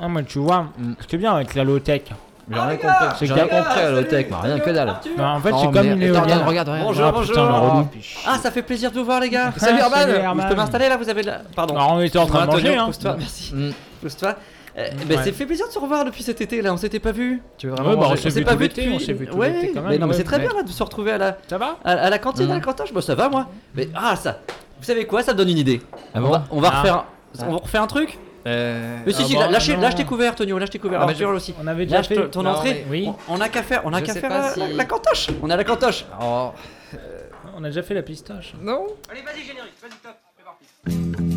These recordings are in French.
Ah, mais tu vois, Mm. ce qui est bien avec la low-tech, J'ai rien compris. C'est J'ai rien que- compris à moi, rien que dalle. bah, en fait, Oh, c'est comme une éolienne. Regarde, regarde, regarde. Bonjour, Ah, bonjour. putain, le relou. Ah, ça fait plaisir de vous voir, les gars. Salut, Herman. salut, Je Herman. peux m'installer là Vous avez la. Pardon. Alors, on était en train de Antonio, manger, hein. Pousse-toi, merci. Mm. Pousse-toi. Euh, ben, Ouais. c'est fait plaisir de se revoir depuis cet été là, on s'était pas vu. Tu veux Ouais, vraiment bah, on manger s'est vu pas tout vu l'été, depuis. on s'est vu tout Ouais, l'été quand même. mais non, mais ouais. c'est très Mais- bien là, de se retrouver à la, Ça va à, à la cantine, Mhm. à la cantoche. Bah, ça va moi. Mais ah, ça. Vous savez quoi? Ça me donne une idée. Ah on bon va, on va Ah. refaire. On va refaire un truc? Euh, Mais si, Ah si, bon, lâchez, non. lâche tes couverts, Tonio, lâche tes couverts. Ah, aussi. On avait déjà Lâche fait. ton, Non, entrée. mais- Oui. On, on a qu'à faire, on a qu'à faire la, si- la- la cantoche. On à la cantoche. Oh, On a déjà fait la pistache. non Allez, vas-y, générique, vas-y, top, c'est parti.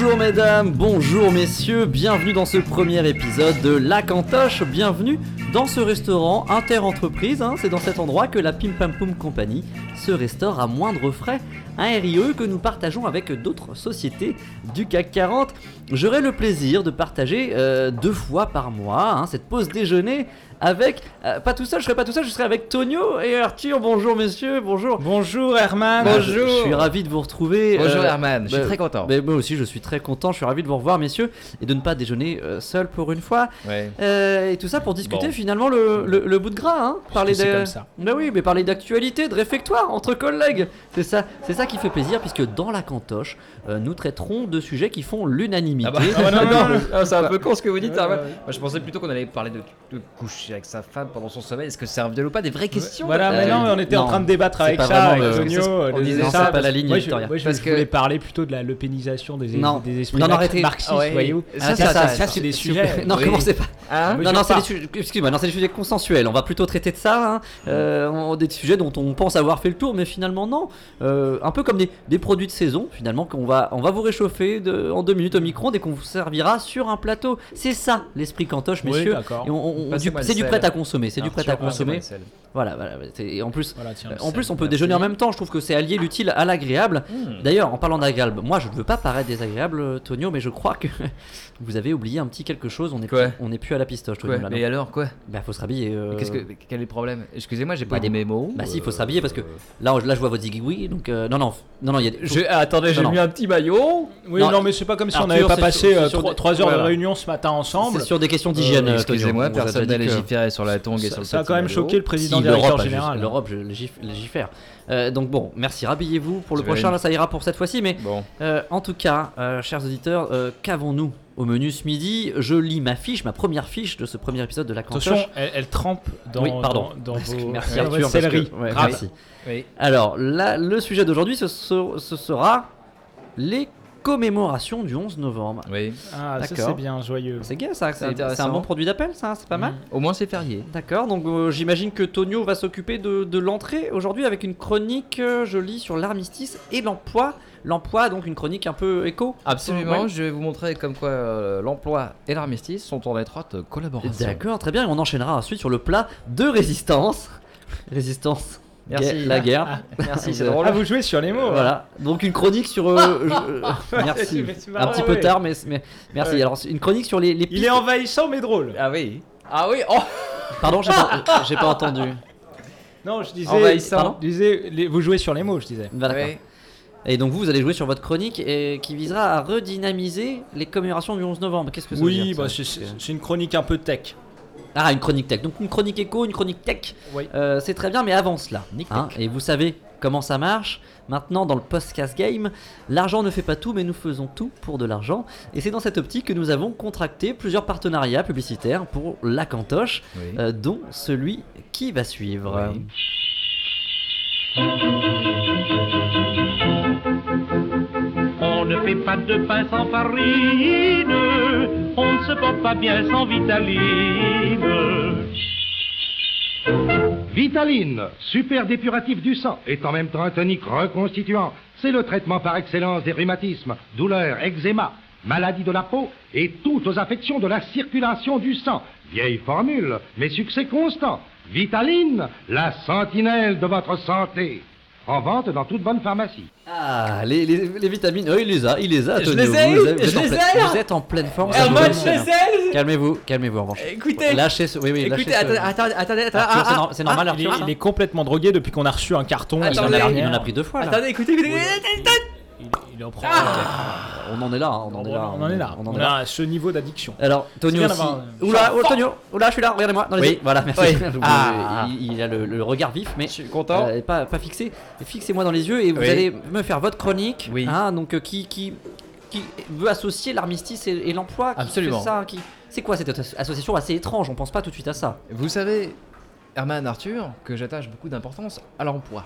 Bonjour mesdames, bonjour messieurs, bienvenue dans ce premier épisode de La Cantoche, bienvenue dans ce restaurant inter-entreprise, hein, c'est dans cet endroit que la Pim Pam Poum Company se restaure à moindre frais, un RIE que nous partageons avec d'autres sociétés du CAC 40. J'aurai le plaisir de partager euh, deux fois par mois hein, cette pause déjeuner avec, euh, pas tout seul, je serai pas tout seul, je serai avec Tonio et Arthur, bonjour messieurs, bonjour. Bonjour Herman. Ah, je- Je suis ravi de vous retrouver. Bonjour euh, Herman, je suis bah, très content. mais moi aussi, je suis très content. Je suis ravi de vous revoir, messieurs, et de ne pas déjeuner euh, seul pour une fois. Ouais. Euh, et tout ça pour discuter Bon. finalement le, le- le bout de gras, hein. Parler c'est de- comme ça. Bah oui, mais parler d'actualité, de réfectoire entre collègues. C'est ça, c'est ça qui fait plaisir, puisque dans la cantoche, euh, nous traiterons de sujets qui font l'unanimité. Ah bah, Ah, non, non, non. Ah, c'est un peu con ce que vous dites, Ouais, Herman. ouais, ouais. Moi, je pensais plutôt qu'on allait parler de, de coucher avec sa femme pendant son sommeil. Est-ce que c'est un viol ou pas? Des vraies questions Voilà, mais Euh, non, on était en non, train de débattre avec ça, avec Tonio. c'est- on de- disait ça, pas la ligne Moi, je, éditoriale. moi, je Parce que- voulais parler plutôt de la lepénisation des, Non. des esprits Non, non, marxistes, Ah ouais. voyez. Ça, Ah, ça, ça, ça, ça, c'est des sujets. non, Oui. commencez pas. Hein Mais non, non, c'est des sujets. Excuse-moi, non, c'est des sujets consensuels. On va plutôt traiter de ça. hein. Euh, on- des sujets dont on pense avoir fait le tour, mais finalement non. Euh, un peu comme des, des produits de saison, finalement, qu'on va, on va vous réchauffer de- en deux minutes au micro-ondes et qu'on vous servira sur un plateau. C'est ça l'esprit cantoche, messieurs. c'est du prêt à consommer. C'est du prêt à consommer. Voilà, voilà. Et en plus, Voilà, tiens, en plus, on peut merci. déjeuner en même temps. Je trouve que c'est allier l'utile à l'agréable. Hmm. D'ailleurs, en parlant d'agréable, moi je ne veux pas paraître désagréable, euh, Tonio, mais je crois que vous avez oublié un petit quelque chose. On est, plus, on est plus à la pistoche, Tonio. Mais alors, quoi Bah, faut se rhabiller. euh, que, Quel est le problème? Excusez-moi, j'ai pas Bah, des mémos. Bah, si, il faut euh, se rhabiller parce que là, je vois votre zigouille, donc euh, non, non, non, non, il y a des. Je- ah, attendez, j'ai mis un petit maillot. Oui, Non, non, mais c'est pas comme si on n'avait pas passé sur- c'est sur 3 des- heures de réunion ce matin ensemble. C'est sur des questions d'hygiène. Euh, euh, Excusez-moi, personne n'a légiféré sur la tongue et sur Ça, le ça a quand même choqué le président Si, directeur général. L'Europe, je légif- légifère. Euh, donc bon, merci, rhabillez-vous pour le prochain, là ça ira pour cette fois-ci, mais Bon. euh, en tout cas, euh, chers auditeurs, euh, qu'avons-nous? Au menu ce midi Je lis ma fiche, ma première fiche de ce premier épisode de la Attention, cantoche. elle, elle trempe dans, Oui, pardon. dans, dans vos, Merci Arthur. parce que- ouais, merci. Oui. Alors, là, le sujet d'aujourd'hui, ce, sera les commémorations du 11 novembre. Oui. Ah, ça c'est bien joyeux. C'est gay ça, c'est un bon produit d'appel ça, c'est pas mal. Au moins, c'est férié. D'accord, donc euh, j'imagine que Tonio va s'occuper de, de l'entrée aujourd'hui avec une chronique, euh, je lis, sur l'armistice et l'emploi. L'emploi, donc une chronique un peu éco. Absolument, Ouais. je vais vous montrer comme quoi euh, l'emploi et l'armistice sont en étroite collaboration. D'accord, très bien, et on enchaînera ensuite sur le plat de résistance. Résistance, Merci. guerre- la guerre. Merci, c'est drôle. Ah, vous jouez sur les mots. Voilà, donc une chronique sur. euh, je- euh, merci. Un petit peu tard, mais, mais merci. Ouais. Alors, une chronique sur les, les Il est envahissant mais drôle. Ah oui. Ah oui. Oh. Pardon, j'ai pas, pas entendu. Non, je disais. Envahissant. Pardon? je disais, les- vous jouez sur les mots, je disais. Bah, d'accord. Oui. Et donc vous, vous allez jouer sur votre chronique et qui visera à redynamiser les commémorations du 11 novembre. Qu'est-ce que ça veut Oui, dire ça bah, c'est- c'est c'est une chronique un peu tech. Ah, une chronique tech. Donc une chronique éco, une chronique tech. Oui. Euh, c'est très bien, mais avant cela. Nick hein, et vous savez comment ça marche. Maintenant, dans le podcast game, l'argent ne fait pas tout, mais nous faisons tout pour de l'argent. Et c'est dans cette optique que nous avons contracté plusieurs partenariats publicitaires pour la cantoche, Oui. euh, dont celui qui va suivre. Oui. Pas de pain sans farine, on ne se porte pas bien sans vitaline. Vitaline, super dépuratif du sang, est en même temps un tonique reconstituant. C'est le traitement par excellence des rhumatismes, douleurs, eczéma, maladies de la peau et toutes aux affections de la circulation du sang. Vieille formule, mais succès constant. Vitaline, la sentinelle de votre santé. En vente dans toute bonne pharmacie. Ah, les, les, les vitamines, oh, il les a, il les a. Je les ai, vous, je en les pleine- ai. Vous êtes en pleine forme. Herman, je les ai Calmez-vous, calmez-vous en revanche. Écoutez, Lâchez ce. Oui, oui, écoutez, lâchez ce- attendez, attendez, attendez, Arthur, c'est ah, nor- c'est normal, Il est, Arthur. il est complètement drogué depuis qu'on a reçu un carton la Attendez, semaine Il en a pris deux fois là. Attendez, écoutez, écoutez, écoutez, écoutez. Il, il en prend. On en est là, hein, on en est là. on en est là. On On en est là. a ce niveau d'addiction. Alors, Tonio aussi. Oula, oh, Tonio, oula, je suis là, regardez-moi. dans les Oui. Voilà, merci. Oui. Ah. il, il a le, le regard vif, mais Je suis content. euh, pas, pas fixé. Fixez-moi dans les yeux et vous Oui. allez me faire votre chronique. Oui. hein, donc, euh, qui, qui, qui veut associer l'armistice et, et l'emploi. Absolument. fait ça, qui... C'est quoi cette as- association assez étrange? On pense pas tout de suite à ça. Vous savez, Herman Arthur, que j'attache beaucoup d'importance à l'emploi.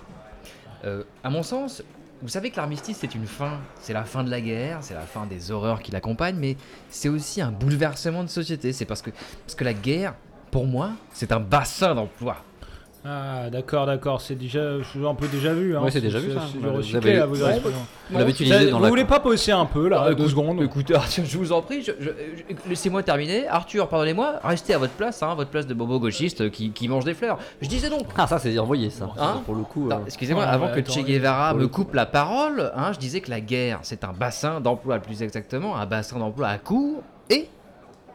Euh, à mon sens, vous savez que l'armistice c'est une fin, c'est la fin de la guerre, c'est la fin des horreurs qui l'accompagnent, mais c'est aussi un bouleversement de société. C'est parce que, parce que la guerre, pour moi, c'est un bassin d'emploi. Ah, d'accord, d'accord. C'est déjà c'est un peu déjà vu. Hein. Ouais, c'est déjà vu, ça. Vous recyclé, là, vous Ouais, Vous l'avez utilisé dans Vous la. voulez pas poser un peu là, Ah, deux écoute- secondes Écoutez, Arthur, je vous en prie, je- je- je- laissez-moi terminer. Arthur, pardonnez-moi, restez à votre place, hein, votre place de bobo gauchiste qui, qui mange des fleurs. Je disais donc. Ah, ça, c'est envoyé, ça. Hein Pour le coup. Euh, Excusez-moi, Ouais, avant ouais, que attends, Che Guevara me coupe la parole, hein, je disais que la guerre, c'est un bassin d'emploi, plus exactement, un bassin d'emploi à court et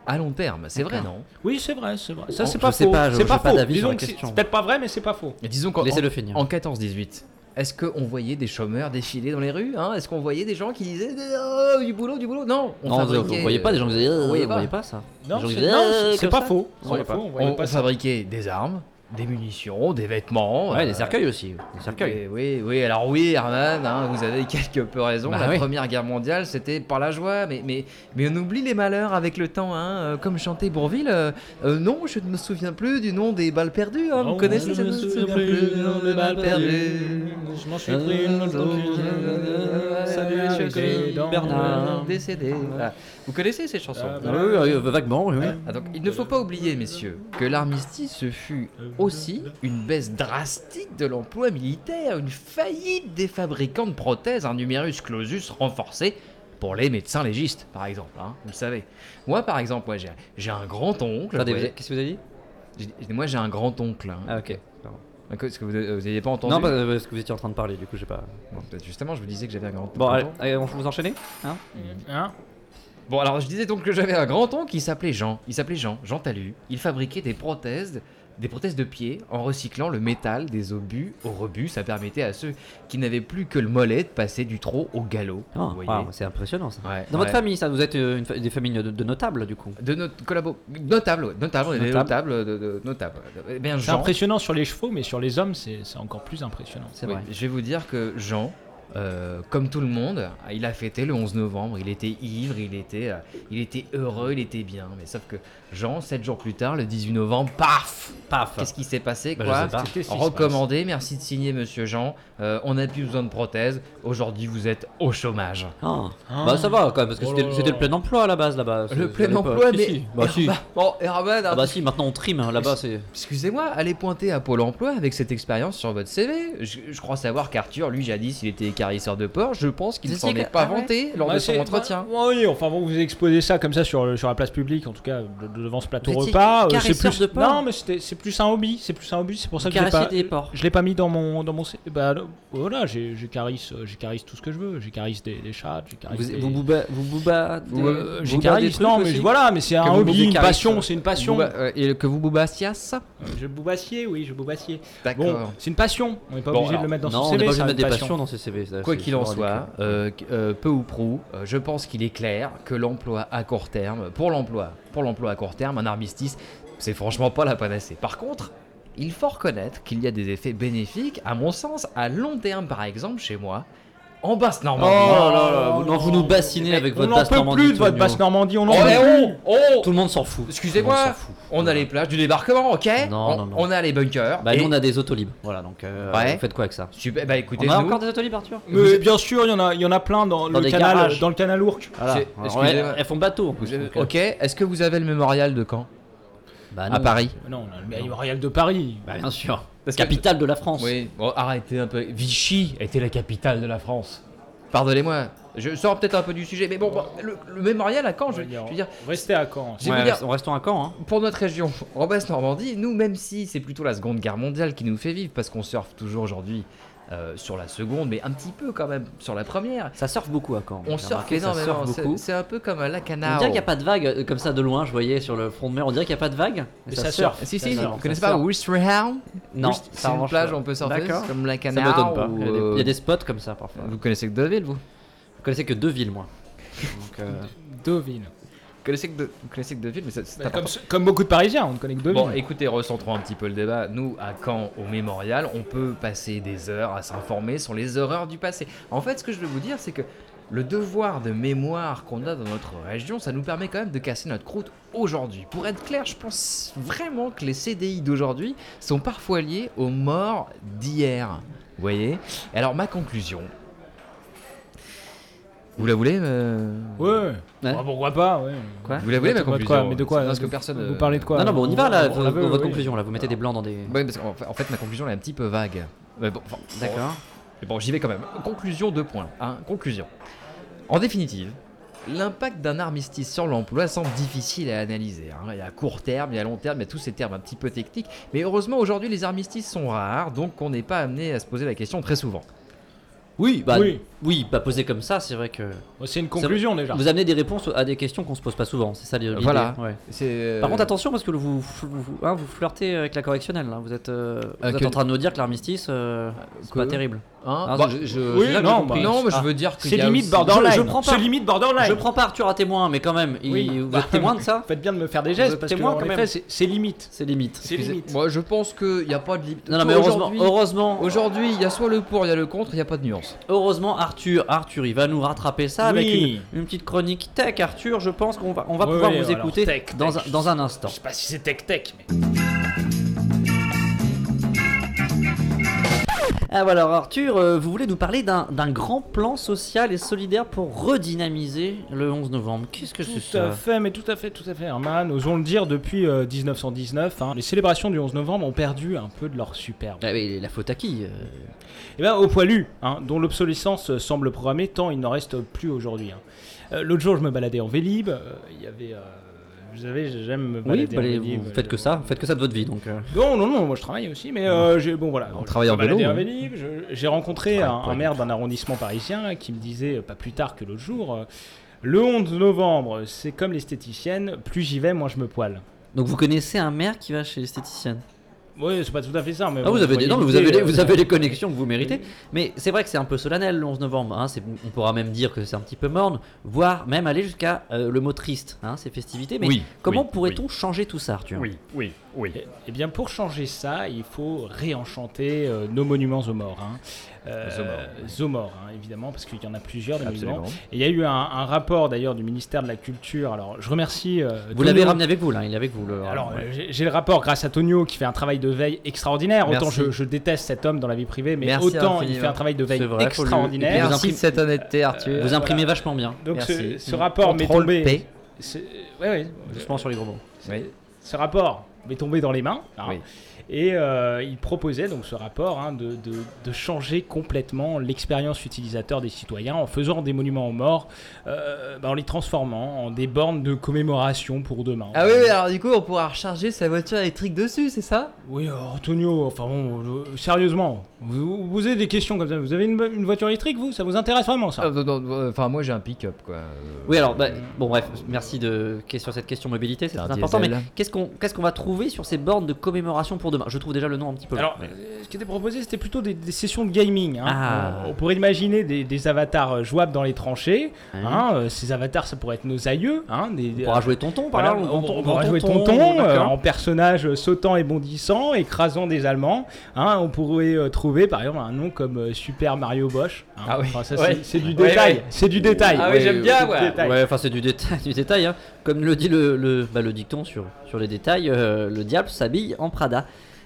à long terme. C'est vrai, non Oui, c'est vrai, c'est vrai. Ça, c'est je pas sais faux. pas, je- c'est pas pas faux. Disons que c'est peut-être pas vrai, mais c'est pas faux. Et Disons qu'en Laissez-le en- finir. En 14-18, est-ce qu'on voyait des chômeurs défiler dans les rues hein? Est-ce qu'on voyait des gens qui disaient oh, du boulot, du boulot? Non, on Non, vous, fabriquait, vous voyez pas des gens qui disaient. euh, vous voyez pas. pas ça Non, c'est euh, c'est- pas ça faux. On voyait fabriquait des armes, des munitions, des vêtements. Ouais, euh, des cercueils aussi. Des cercueils. Et oui, oui, alors oui, Herman, hein, vous avez quelque peu raison. Bah la oui. Première Guerre mondiale, c'était par la joie, mais, mais, mais on oublie les malheurs avec le temps. Hein, euh, comme chantait Bourville, euh, euh, non, je ne me souviens plus du nom des balles perdues. hein, vous connaissez je cette me souviens plus du nom des balles perdues. Je m'en suis pris une autre Euh, Salut, avec monsieur Bernard, décédé. Voilà. Vous connaissez ces chansons Ah, Ah oui, oui, vaguement, oui. oui. ah, donc, il ne faut pas oublier, messieurs, que l'armistice ce fut aussi une baisse drastique de l'emploi militaire, une faillite des fabricants de prothèses, un numerus clausus renforcé pour les médecins légistes, par exemple. hein, vous le savez. Moi, par exemple, j'ai un grand-oncle. Attendez, ouais. vous- qu'est-ce que vous avez dit? Moi, j'ai un grand-oncle. hein. Ah, ok. Est-ce que vous n'aviez pas entendu Non, parce parce que vous étiez en train de parler, du coup, j'ai pas. Bon, justement, je vous disais que j'avais un grand-oncle. Bon, allez, allez, on vous enchaînez Hein Bon, alors je disais donc que j'avais un grand-oncle qui s'appelait Jean. Il s'appelait Jean, Jean Talu. Il fabriquait des prothèses, des prothèses de pied en recyclant le métal des obus au rebut. Ça permettait à ceux qui n'avaient plus que le mollet de passer du trot au galop. Ah, C'est impressionnant ça. Ouais, Dans ouais. votre famille, ça, vous êtes euh, une fa- des familles de, de notables, du coup? De collabo... Ouais, notables, de, de- notables. Bien, C'est Jean, impressionnant sur les chevaux, mais sur les hommes, c'est c'est encore plus impressionnant. C'est oui, vrai. je vais vous dire que Jean, euh, comme tout le monde, il a fêté le 11 novembre. Il était ivre, il était, euh, il était heureux, il était bien. Mais sauf que Jean, 7 jours plus tard, le 18 novembre, paf Paf Qu'est-ce qui s'est passé Bah, quoi je sais pas. Se Recommandé, merci de signer Monsieur Jean. Euh, on n'a plus besoin de prothèse. Aujourd'hui, vous êtes au chômage. Ah. Ah. Bah ça va quand même, parce que Oh c'était le plein emploi à la base là-bas. Le plein emploi, mais si. Bah si. Bon, Herman, Ah bah si, maintenant on trim hein, là-bas, c'est. excusez-moi, allez pointer à Pôle Emploi avec cette expérience sur votre CV. Je, je crois savoir qu'Arthur, lui, jadis, il était écarisseur de porc. Je pense qu'il ne s'en si est que- pas ah vanté lors Bah, de son entretien. oui, enfin bon, vous exposez ça comme ça sur, sur la place publique, en tout cas devant ce plateau repas. euh, c'est plus de porc non, mais c'était- c'est plus un hobby, c'est plus un hobby, c'est pour ça que je l'ai Caresser pas. des porcs. Je l'ai pas mis dans mon dans mon. Bah voilà, j'ai carisse, euh, j'ai carisse tout ce que je veux. J'ai carisse des, des chats, Vous des. vous bouba, vous bouba, euh, non, mais voilà, mais c'est un hobby, une passion, c'est une passion. Et que vous boubassias Euh, Je boubassier, oui, je boubassier. D'accord. Bon, c'est une passion. On n'est pas Bon, obligé de le mettre dans Non, son on n'est CV. pas obligé ça, de une mettre des passion. passions dans ses CV. ça, Quoi qu'il en soit, peu ou prou, je pense qu'il est clair que l'emploi à court terme, pour l'emploi, l'emploi à court terme, un armistice, c'est franchement pas la panacée. Par contre, il faut reconnaître qu'il y a des effets bénéfiques, à mon sens, à long terme, par exemple, chez moi, en basse Normandie. Oh là là, vous, non, vous nous bassinez avec On votre n'en basse peut Normandie. plus de votre basse Normandie, on n'en Oh, peut eh plus. oh, oh Tout le monde s'en fout. Excusez-moi, on a les plages du débarquement, ok Non, on, non, non. on a les bunkers. Bah, et- nous on a des autolibres. Voilà, donc euh, Ouais. vous faites quoi avec ça Super, bah écoutez, On a nous- encore des autolibres, Arthur Mais bien sûr, il y en a, il y en a plein dans, Dans le canal, garages. dans le canal Ourcq. Voilà. Alors, excusez-moi. elles, elles font bateau en plus. euh, ok, est-ce que vous avez le mémorial de Caen bah, À non. Paris Non, on a le mémorial de Paris. Bah, bien sûr. Parce que- Capitale de la France. Oui, bon, arrêtez un peu. Vichy était la capitale de la France. Pardonnez-moi, je sors peut-être un peu du sujet, mais bon, bon, le, le mémorial à Caen, je, je veux dire, Restez à Caen. Ouais, dire- restons- restons à Caen. Hein. pour notre région, en Basse-Normandie, nous, même si c'est plutôt la Seconde Guerre mondiale qui nous fait vivre, parce qu'on surfe toujours aujourd'hui euh, sur la seconde, mais un petit peu quand même sur la première. Ça surfe beaucoup à Caen. On surfe ça énormément. C'est un peu comme à la On canard. dirait qu'il n'y a pas de vague euh, comme ça de loin, je voyais sur le front de mer, on dirait qu'il n'y a pas de vague. Mais ça surfe. Si, Ça si, vous connaissez ça pas surfe. Wistreham Non, ça, c'est une plage où on peut surfer, comme la Ça canard. m'étonne pas. ou, Il y, a des, euh, il y a des spots comme ça parfois. Vous connaissez que Deauville, vous? Vous connaissez que deux villes, moi. Donc, euh, Deauville. Vous connaissez que, de... vous connaissez que Deauville, mais c'est Bah, comme, comme beaucoup de Parisiens, on ne connaît que Deauville. Bon, écoutez, recentrons un petit peu le débat. Nous, à Caen, au mémorial, on peut passer des heures à s'informer sur les horreurs du passé. En fait, ce que je veux vous dire, c'est que le devoir de mémoire qu'on a dans notre région, ça nous permet quand même de casser notre croûte aujourd'hui. Pour être clair, je pense vraiment que les CDI d'aujourd'hui sont parfois liés aux morts d'hier. Vous voyez? Alors, ma conclusion. Vous la voulez euh Ouais. Ouais. Bah, pourquoi pas, ouais. Quoi Vous la voulez, ma De quoi, de conclusion quoi Mais de quoi Parce que personne. Vous parlez de quoi Non, non, bon, on y va là, On la veut, votre oui. conclusion là, vous mettez des blancs dans des. Ouais, parce qu'en fait, en fait, ma conclusion elle est un petit peu vague. Mais bon, enfin, D'accord. Mais bon, j'y vais quand même. Conclusion, deux points. Hein, conclusion. En définitive, l'impact d'un armistice sur l'emploi semble difficile à analyser. hein. Il y a court terme, il y a long terme, il y a tous ces termes un petit peu techniques. Mais heureusement, aujourd'hui, les armistices sont rares, donc on n'est pas amené à se poser la question très souvent. Oui, bah Oui. oui, pas posé comme ça, c'est vrai que. C'est une conclusion déjà. Vous amenez des réponses à des questions qu'on se pose pas souvent, c'est ça l'idée. Voilà. ouais. Euh, Par contre, attention parce que vous, vous, vous- hein, vous flirtez avec la correctionnelle. là. Vous êtes, euh, vous Euh, êtes que- en train de nous dire que l'armistice, euh, c'est que- pas terrible. Hein, Ah, bah, je- je- oui, là que non, bah, non, mais je ah, veux dire que C'est limite borderline. Je- je prends pas- C'est limite borderline. Je prends pas Arthur à témoin, mais quand même, il- Oui. vous Bah, êtes témoin de ça Faites bien de me faire des gestes parce que témoin, en quand même. c'est- limite. C'est limite. C'est limite. Moi, je pense qu'il n'y a pas de limite. Non, non, mais heureusement, Aujourd'hui- heureusement, Aujourd'hui, il y a soit le pour, il y a le contre, il n'y a pas de nuance. heureusement, Arthur, Arthur, il va nous rattraper ça avec une, une petite chronique tech. Arthur, je pense qu'on va, on va pouvoir vous écouter dans un instant. Je sais pas si c'est tech tech, mais. Ah voilà, alors Arthur, euh, vous voulez nous parler d'un d'un grand plan social et solidaire pour redynamiser le 11 novembre. Qu'est-ce que c'est Tout à ça fait, mais tout à fait, tout à fait, Herman. Osons le dire, depuis euh, 1919, hein, les célébrations du 11 novembre ont perdu un peu de leur superbe. Ah la faute à qui euh Et bien, au poilu, hein, dont l'obsolescence euh, semble programmée tant il n'en reste plus aujourd'hui. hein. Euh, L'autre jour, je me baladais en Vélib. euh, Il y avait. euh, vous savez, j'aime me Oui, bah, en les- Vélib. vous faites que ça, vous faites que ça de votre vie donc. euh. Non, non, non, moi je travaille aussi, mais euh, j'ai bon voilà. On travaille en vélo, hein. J'ai rencontré Ah, un, maire d'un arrondissement parisien qui me disait euh, pas plus tard que l'autre jour. le 11 novembre, c'est comme l'esthéticienne, plus j'y vais, moins je me poile. Donc vous connaissez un maire qui va chez l'esthéticienne? Oui, c'est pas tout à fait ça, mais. Ah, bon, vous avez des non, mais vous avez les, vous avez les connexions que vous méritez. Mais c'est vrai que c'est un peu solennel le 11 novembre. hein, on pourra même dire que c'est un petit peu morne, voire même aller jusqu'à euh, le mot triste, hein, ces festivités. Mais Oui, comment oui, pourrait-on changer tout ça, Arthur? Oui, oui, oui. Eh- Eh bien, pour changer ça, il faut réenchanter euh, nos monuments aux morts. Hein. Euh, Aux morts. hein, évidemment, parce qu'il y en a plusieurs des monuments. Et il y a eu un, un rapport d'ailleurs du ministère de la Culture. Alors, je remercie. euh, Vous l'avez ramené avec vous là, il est avec vous. Le... Alors, ouais. euh, j'ai- j'ai le rapport grâce à Tonio qui fait un travail de veille extraordinaire. Autant je, je déteste cet homme dans la vie privée, mais Merci autant il fait un travail de veille vrai, lui- extraordinaire. Et puis, Merci imprim- de cette honnêteté, Arthur. vous imprimez vachement bien. Donc, ce, Merci. ce rapport m'est tombé. Ouais, ouais. Doucement sur les gros mots. Oui. ce rapport m'est tombé dans les mains. hein. Et euh, il proposait donc ce rapport hein, de, de- de changer complètement l'expérience utilisateur des citoyens en faisant des monuments aux morts, euh, bah, en les transformant en des bornes de commémoration pour demain. Ah oui, oui, alors du coup, on pourra recharger sa voiture électrique dessus, c'est ça? Oui, Antonio, enfin bon, sérieusement, vous, vous posez des questions comme ça. Vous avez une, une voiture électrique, vous? Ça vous intéresse vraiment ça? Ah, non, non, euh, Enfin, moi j'ai un pick-up quoi. Euh, Oui, alors, bah, bon, bref, merci de sur cette question mobilité, c'est très important. Mais qu'est-ce qu'on qu'est-ce qu'on va trouver sur ces bornes de commémoration pour demain Je trouve déjà le nom un petit peu. long, Alors, mais- euh, ce qui était proposé, c'était plutôt des, des sessions de gaming. hein. Ah. On, on pourrait imaginer des, des avatars euh, jouables dans les tranchées. Hein hein, euh, ces avatars, ça pourrait être nos aïeux. Hein, des, on pourra jouer tonton par Voilà, ou on, on pourra jouer tonton, euh, en personnage sautant et bondissant, écrasant des Allemands. Hein, on pourrait euh, trouver par exemple un nom comme euh, Super Mario Bosch. hein. Ah oui. Enfin, ça, Ouais. c'est- du Ouais, détail. ouais. C'est du détail. Ah oui, j'aime bien, c'est du ouais. détail. Ouais, enfin c'est du détail, du détail hein. Comme le dit le, le, bah, le dicton sur, sur les détails, euh, le diable s'habille en Prada.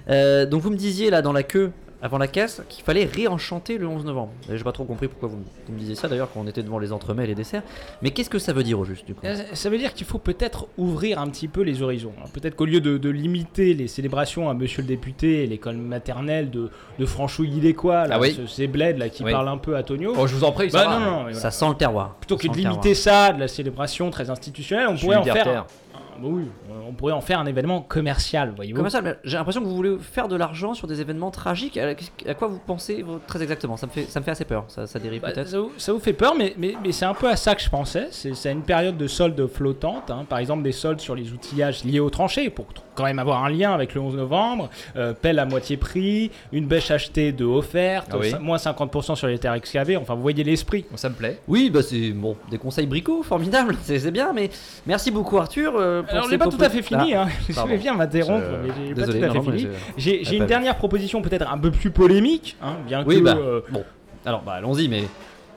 Euh, donc vous me disiez là dans la queue avant la caisse qu'il fallait réenchanter le 11 novembre. Et J'ai pas trop compris pourquoi vous, vous me disiez ça d'ailleurs quand on était devant les entremets et les desserts. Mais qu'est-ce que ça veut dire au juste du coup? Euh, Ça veut dire qu'il faut peut-être ouvrir un petit peu les horizons. Peut-être qu'au lieu de, de limiter les célébrations à Monsieur le député et l'école maternelle de, de Franchouilly-les-Quoi, là, Ah oui. ce- ces bleds là qui Oui. parlent un peu à Tonio. Oh, je vous en prie, bah ça va. non, non, mais voilà. Ça sent le terroir. Plutôt Ça que de limiter ça, de la célébration très institutionnelle, on Je pourrait en faire bah oui, on pourrait en faire un événement commercial, voyez-vous. Commercial, mais j'ai l'impression que vous voulez faire de l'argent sur des événements tragiques. À, à quoi vous pensez très exactement? Ça me, fait, ça me fait assez peur. Ça, ça dérive Bah, peut-être. ça, vous, ça vous fait peur, mais, mais, mais c'est un peu à ça que je pensais. C'est c'est une période de soldes flottantes. hein. Par exemple, des soldes sur les outillages liés aux tranchées, pour quand même avoir un lien avec le 11 novembre. Euh, pelle à moitié prix, une bêche achetée de offerte, Ah oui. moins 50% sur les terres excavées. Enfin, vous voyez l'esprit. Ça me plaît. Oui, bah c'est bon, des conseils bricots, formidable, c'est c'est bien, mais merci beaucoup Arthur. Euh, pour Alors, on n'est pas tout à fait fini. Ah, Hein. Je bien m'interrompre, j'ai pas tout à fait fini. J'ai une dernière proposition peut-être un peu plus polémique, hein, bien Oui, que... bah euh, bon. Alors bah allons-y, mais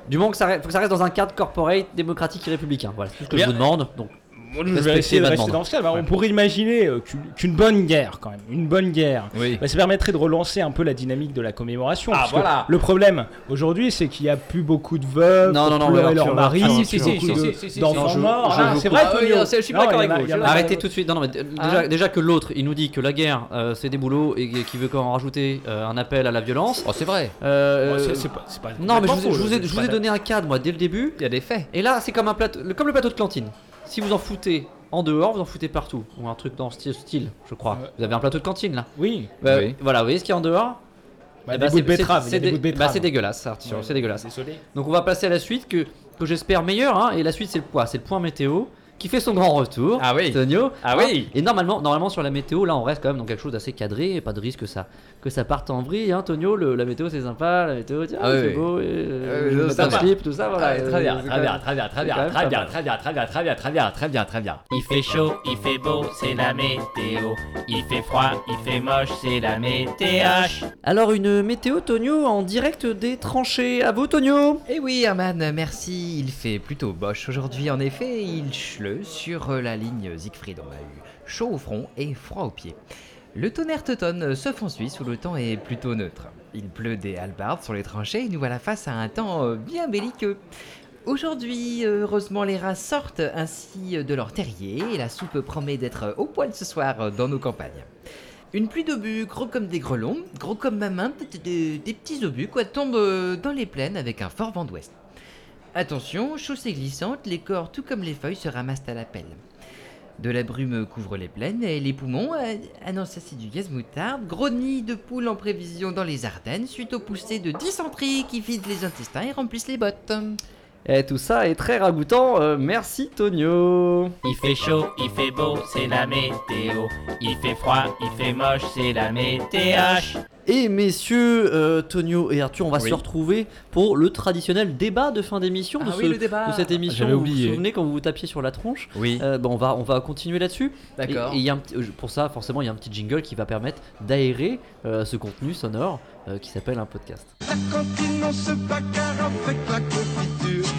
du moment que ça, reste- faut que ça reste dans un cadre corporate, démocratique et républicain. Voilà, c'est tout ce que Bien. je vous demande. Donc Moi, je vais essayer de rester dans ce cadre. Bah, Ouais. On pourrait imaginer euh, qu'une bonne guerre, quand même, une bonne guerre, Oui. bah, ça permettrait de relancer un peu la dynamique de la commémoration. Ah, parce que voilà. Le problème aujourd'hui, c'est qu'il n'y a plus beaucoup de veuves, Non, non, non, leur mari, d'enfants morts. je Ah, c'est vrai, Ah suis d'accord avec vous, arrêtez tout de suite. Non, non, mais euh, Ah. déjà, que l'autre, il nous dit que la guerre, euh, c'est des boulots et qui veut quand rajouter euh, un appel à la violence. Oh, c'est vrai. Euh, non, mais je vous, ai- donné un cadre moi dès le début. Il y a des faits. Et là, c'est comme un plateau, le- comme le plateau de cantine. Si vous en foutez en dehors, vous en foutez partout. Ou un truc dans ce style- je crois. Ouais. Vous avez un plateau de cantine là. Oui, Bah, Oui. Voilà, vous voyez ce qu'il y a en dehors bah, Eh des bah, bouts de c'est- de dé- bah, c'est dégueulasse, Arthur, Ouais. c'est dégueulasse. Désolé. Donc on va passer à la suite que, que j'espère meilleure. hein, et la suite, c'est le poids, c'est le point météo qui fait son grand retour. Ah oui. Ah Hein oui. Et normalement, normalement sur la météo, là, on reste quand même dans quelque chose d'assez cadré, et pas de risque que ça, que ça parte en vrille. Hein, Tonio, le- la météo c'est sympa, la météo, tiens, Ah oui, c'est oui. beau, et, Ah euh, ça slip, tout ça, voilà. Ah, très bien, euh, très bien, très bien, très bien, quand même très bien, très bien, très bien, très bien, très bien, très bien, très bien. Il fait chaud, il fait beau, c'est la météo. Il fait froid, il fait moche, c'est la météo. Alors une météo, Tonio, en direct des tranchées. À vous, Tonio. Eh oui, Herman, merci. Il fait plutôt boche aujourd'hui. En effet, il chle sur la ligne Siegfried. On a eu chaud au front et froid aux pieds. Le tonnerre teutonne sauf en Suisse où le temps est plutôt neutre. Il pleut des halbardes sur les tranchées et nous voilà face à un temps euh, bien belliqueux. Aujourd'hui, heureusement, les rats sortent ainsi de leur terrier et la soupe promet d'être au poil ce soir dans nos campagnes. Une pluie d'obus gros comme des grelons, gros comme ma main, des, des- petits obus quoi, tombent euh, dans les plaines avec un fort vent d'ouest. Attention, chaussée glissante, les corps tout comme les feuilles se ramassent à la pelle. De la brume couvre les plaines et les poumons euh, annoncent ainsi du gaz moutarde, gros nid de poules en prévision dans les Ardennes suite aux poussées de dysenterie qui vident les intestins et remplissent les bottes. Et tout ça est très ragoûtant. euh, merci, Tonio. Il fait chaud, il fait beau, c'est la météo. Il fait froid, il fait moche, c'est la météo. Et messieurs, euh, Tonio et Arthur, on va Oui. se retrouver pour le traditionnel débat de fin d'émission de, Ah ce- oui, le débat. de cette émission. Vous vous souvenez quand vous vous tapiez sur la tronche Oui, Euh, bon, on va, on va continuer là-dessus. d'accord. Et, y a un petit- euh, pour ça, forcément, il y a un petit jingle qui va permettre d'aérer euh, ce contenu sonore euh, qui s'appelle un podcast. La cantine, on se bagarre avec la confiture.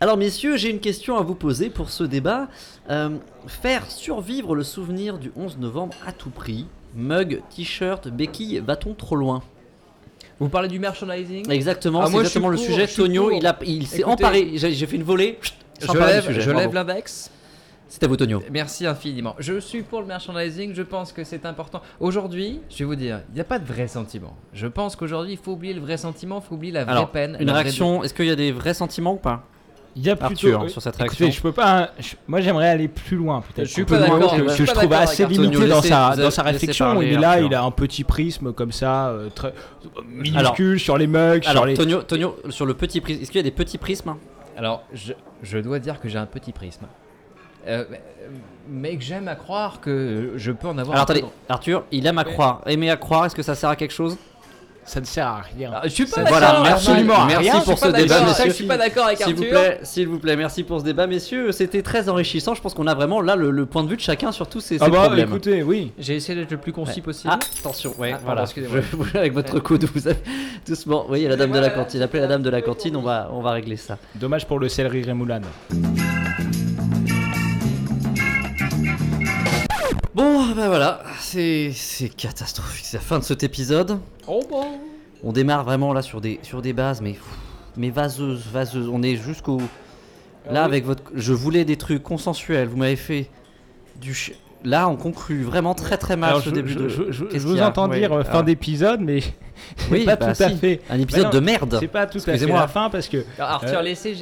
Alors, messieurs, j'ai une question à vous poser pour ce débat. Euh, faire survivre le souvenir du 11 novembre à tout prix Mug, t-shirt, béquille, va-t-on trop loin Vous parlez du merchandising Exactement, Ah, c'est moi, je exactement le pour, sujet. Tonio, pour. il, a- il s'est emparé. J'ai fait une volée. Je lève, sujet, je bravo. lève l'index. C'est à vous, Tonio. Merci infiniment. Je suis pour le merchandising, je pense que c'est important. Aujourd'hui, je vais vous dire, il n'y a pas de vrai sentiment. Je pense qu'aujourd'hui, il faut oublier le vrai sentiment, il faut oublier la vraie Alors, peine. Une la vraie réaction, est-ce qu'il y a des vrais sentiments ou pas? Il y a plutôt, Arthur, sur cette Écoutez, réaction. je peux pas. je- moi, j'aimerais aller plus loin, peut-être. Je suis pas loin, d'accord, que- je que suis je pas trouve d'accord assez avec limité dans Laissez- sa, vous dans sa laissez réflexion. parler, il est là, Arthur. il a un petit prisme comme ça, euh, très minuscule sur les mugs, sur Alors, les. Tonio, Tonio, sur le petit prisme, est-ce qu'il y a des petits prismes? Alors, je, je dois dire que j'ai un petit prisme. Euh, mais que j'aime à croire que je peux en avoir Alors un peu attendez, Arthur, il aime à croire. Aimer à croire, est-ce que ça sert à quelque chose? Ça ne sert à rien. Ah, je suis pas d'accord. voilà, absolument Merci pour ce débat, messieurs. Je suis pas d'accord avec S'il vous Arthur. plaît, s'il vous plaît, merci pour ce débat, messieurs. C'était très enrichissant. Je pense qu'on a vraiment là le, le point de vue de chacun sur tous ces, Ah ces bah problèmes. écoutez, oui. J'ai essayé d'être le plus concis possible. Ah, attention, ouais, Ah, voilà. excusez-moi. Je- vous, avec votre coude, vous avez doucement. Vous voyez la dame de la cantine. Appelez la dame de la cantine, on va, on va régler ça. Dommage pour le céleri rémoulade. Bah voilà, c'est catastrophique. C'est la fin de cet épisode. Oh bon. On démarre vraiment là sur des, sur des bases, mais, mais vaseuses, vaseuses. On est jusqu'au. Là, avec votre. Je voulais des trucs consensuels. Vous m'avez fait du. ch- là, on conclut vraiment très très mal Alors, ce je, début je- de. je- je- vous entends Oui. dire euh, fin Ah. d'épisode, mais Oui, pas bah tout à fait. Un épisode Bah de merde. C'est pas tout à fait la fin parce que Arthur, Euh, laissez,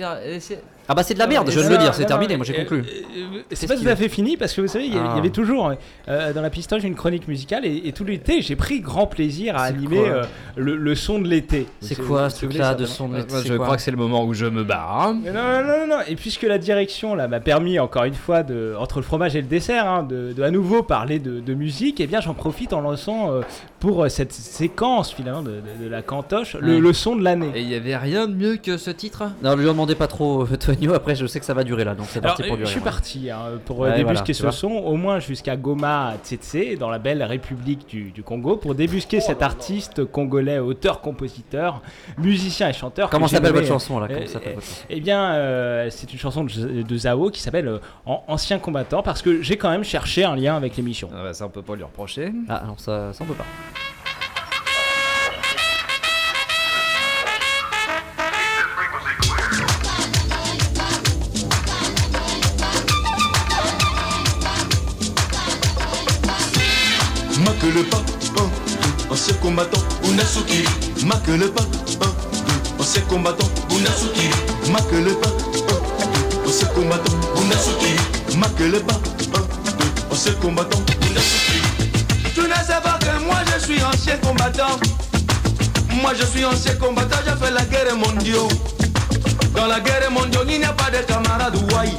Ah bah c'est de la merde, je viens de le dire, c'est terminé, non, moi j'ai euh, conclu. euh, C'est pas tout à fait fini parce que vous savez, il y, avait- y Ah. avait toujours euh, dans la pistoche une chronique musicale et, et tout l'été, j'ai pris grand plaisir à animer euh, le, le son de l'été. C'est quoi ce truc-là de son de c'est je crois que c'est le moment où je me barre. hein. Mais non, non, non, non, Et puisque la direction là m'a permis encore une fois de entre le fromage et le dessert hein, de, de à nouveau parler de, de musique, et bien j'en profite en lançant euh, pour cette séquence finalement de, de- de la cantoche le, son de l'année. Et il y avait rien de mieux que ce titre? Non, lui en demandez pas trop, euh, Tonio, après je sais que ça va durer là, donc c'est parti pour euh, durer. je suis parti hein, pour euh, Ouais, débusquer voilà, ce son, au moins jusqu'à Goma Tsetse, dans la belle République du, du Congo, pour débusquer cet artiste congolais, auteur-compositeur, musicien et chanteur. Comment s'appelle votre chanson là? Eh bien, euh, c'est une chanson de, de Zao qui s'appelle euh, En- Ancien combattant, parce que j'ai quand même cherché un lien avec l'émission. Ah bah, Ça, on peut pas lui reprocher. Ah non, ça, ça on peut pas. Un, un, un, un. Tu ne sais pas que moi je suis ancien combattant. Moi je suis ancien combattant, j'ai fait la guerre mondiale. Dans la guerre mondiale, il n'y a pas de camarades ouaï.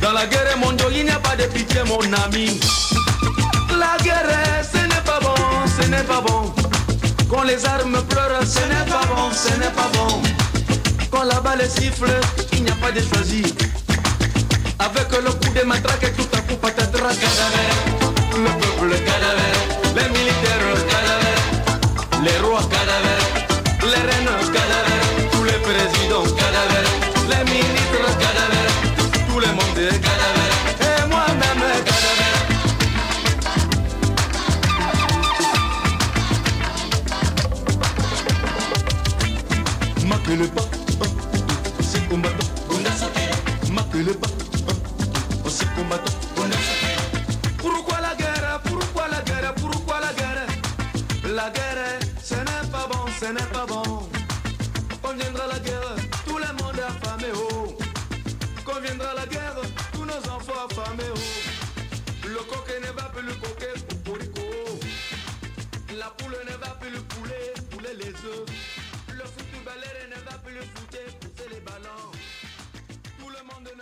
Dans la guerre mondiale, il n'y a pas de pitié, mon ami. N'est pas bon. Quand les armes pleurent, ce n'est pas bon, ce n'est pas bon. Quand la balle siffle, il n'y a pas de choisi. Avec le coup de matraque, tout à coup patatras cadavère. Le peuple cadavère, les militaires cadavères, les rois cadavères, les reines cadavères, combattant, on. Marque le pas, combattant, on a sauté. Pourquoi la guerre, pourquoi la guerre, pourquoi la guerre La guerre, ce n'est pas bon, ce n'est pas bon. Quand viendra la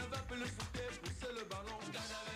ne va plus le souper, pousser le ballon.